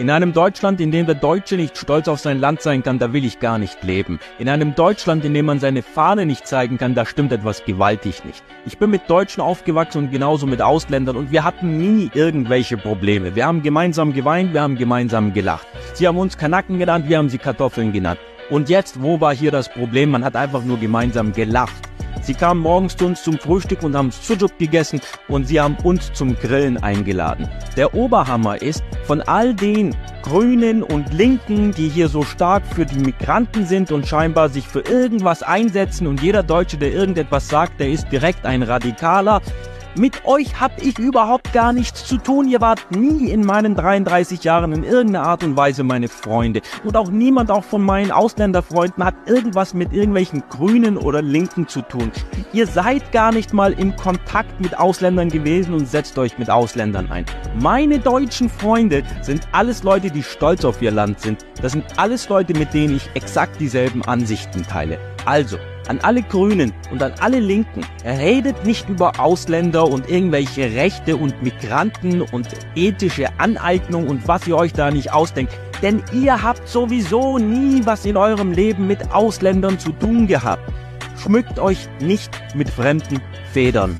In einem Deutschland, in dem der Deutsche nicht stolz auf sein Land sein kann, da will ich gar nicht leben. In einem Deutschland, in dem man seine Fahne nicht zeigen kann, da stimmt etwas gewaltig nicht. Ich bin mit Deutschen aufgewachsen und genauso mit Ausländern und wir hatten nie irgendwelche Probleme. Wir haben gemeinsam geweint, wir haben gemeinsam gelacht. Sie haben uns Kanaken genannt, wir haben sie Kartoffeln genannt. Und jetzt, wo war hier das Problem? Man hat einfach nur gemeinsam gelacht. Sie kamen morgens zu uns zum Frühstück und haben Sujuk gegessen und sie haben uns zum Grillen eingeladen. Der Oberhammer ist, von all den Grünen und Linken, die hier so stark für die Migranten sind und scheinbar sich für irgendwas einsetzen und jeder Deutsche, der irgendetwas sagt, der ist direkt ein Radikaler, mit euch hab ich überhaupt gar nichts zu tun. Ihr wart nie in meinen 33 Jahren in irgendeiner Art und Weise meine Freunde. Und auch niemand, auch von meinen Ausländerfreunden, hat irgendwas mit irgendwelchen Grünen oder Linken zu tun. Ihr seid gar nicht mal im Kontakt mit Ausländern gewesen und setzt euch mit Ausländern ein. Meine deutschen Freunde sind alles Leute, die stolz auf ihr Land sind. Das sind alles Leute, mit denen ich exakt dieselben Ansichten teile. Also, an alle Grünen und an alle Linken, redet nicht über Ausländer und irgendwelche Rechte und Migranten und ethische Aneignung und was ihr euch da nicht ausdenkt. Denn ihr habt sowieso nie was in eurem Leben mit Ausländern zu tun gehabt. Schmückt euch nicht mit fremden Federn.